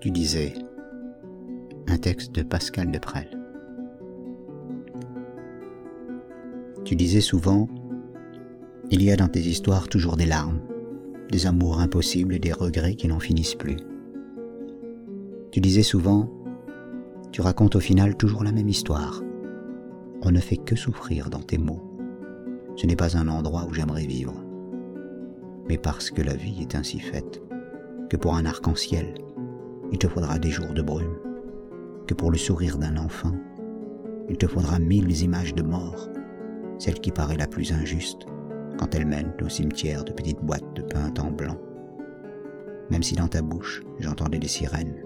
Tu disais un texte de Pascal Deprel. Tu disais souvent Il y a dans tes histoires toujours des larmes, des amours impossibles et des regrets qui n'en finissent plus. Tu disais souvent Tu racontes au final toujours la même histoire. On ne fait que souffrir dans tes mots. Ce n'est pas un endroit où j'aimerais vivre. Mais parce que la vie est ainsi faite, que pour un arc-en-ciel, il te faudra des jours de brume, que pour le sourire d'un enfant, il te faudra mille images de mort, celle qui paraît la plus injuste quand elle mène au cimetière de petites boîtes de pain en blanc. Même si dans ta bouche j'entendais des sirènes,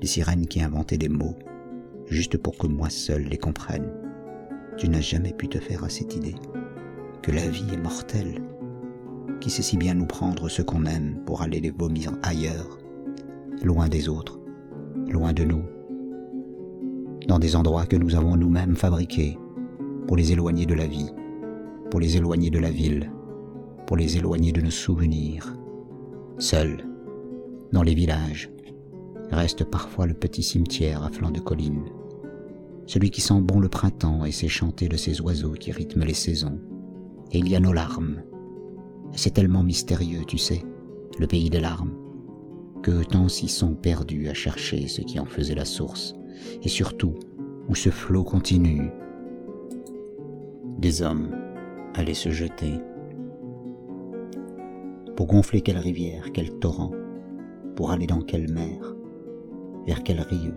des sirènes qui inventaient des mots, juste pour que moi seul les comprenne, tu n'as jamais pu te faire à cette idée que la vie est mortelle, qui sait si bien nous prendre ce qu'on aime pour aller les vomir ailleurs, loin des autres, loin de nous, dans des endroits que nous avons nous-mêmes fabriqués pour les éloigner de la vie, pour les éloigner de la ville, pour les éloigner de nos souvenirs. Seul, dans les villages, reste parfois le petit cimetière à flanc de colline, celui qui sent bon le printemps et ses chantées de ces oiseaux qui rythment les saisons. Et il y a nos larmes. C'est tellement mystérieux, tu sais, le pays des larmes, que tant s'y sont perdus à chercher ce qui en faisait la source, et surtout où ce flot continue. Des hommes allaient se jeter. Pour gonfler quelle rivière, quel torrent, pour aller dans quelle mer, vers quel rieu,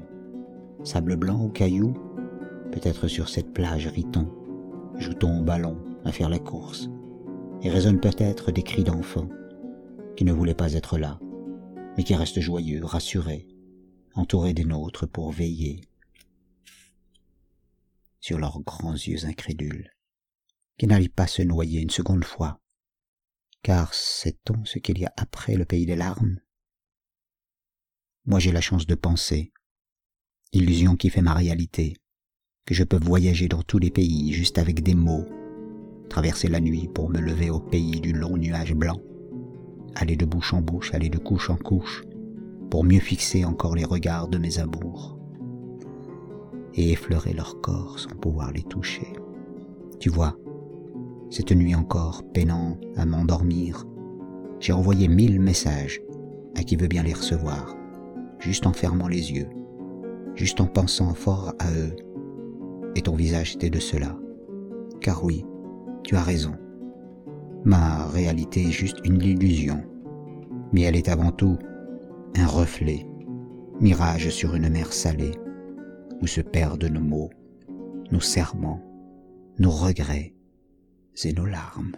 sable blanc ou caillou, peut-être sur cette plage rit-on, joue-t-on au ballon à faire la course, et résonnent peut-être des cris d'enfants qui ne voulaient pas être là, mais qui restent joyeux, rassurés, entourés des nôtres pour veiller sur leurs grands yeux incrédules, qui n'allent pas se noyer une seconde fois, car sait-on ce qu'il y a après le pays des larmes? Moi j'ai la chance de penser, illusion qui fait ma réalité, que je peux voyager dans tous les pays juste avec des mots, traverser la nuit pour me lever au pays du long nuage blanc, aller de bouche en bouche, aller de couche en couche, pour mieux fixer encore les regards de mes amours et effleurer leur corps sans pouvoir les toucher. Tu vois, cette nuit encore, peinant à m'endormir, j'ai envoyé mille messages à qui veut bien les recevoir, juste en fermant les yeux, juste en pensant fort à eux. Et ton visage était de cela. Car oui, tu as raison. Ma réalité est juste une illusion, mais elle est avant tout un reflet, mirage sur une mer salée, où se perdent nos mots, nos serments, nos regrets et nos larmes.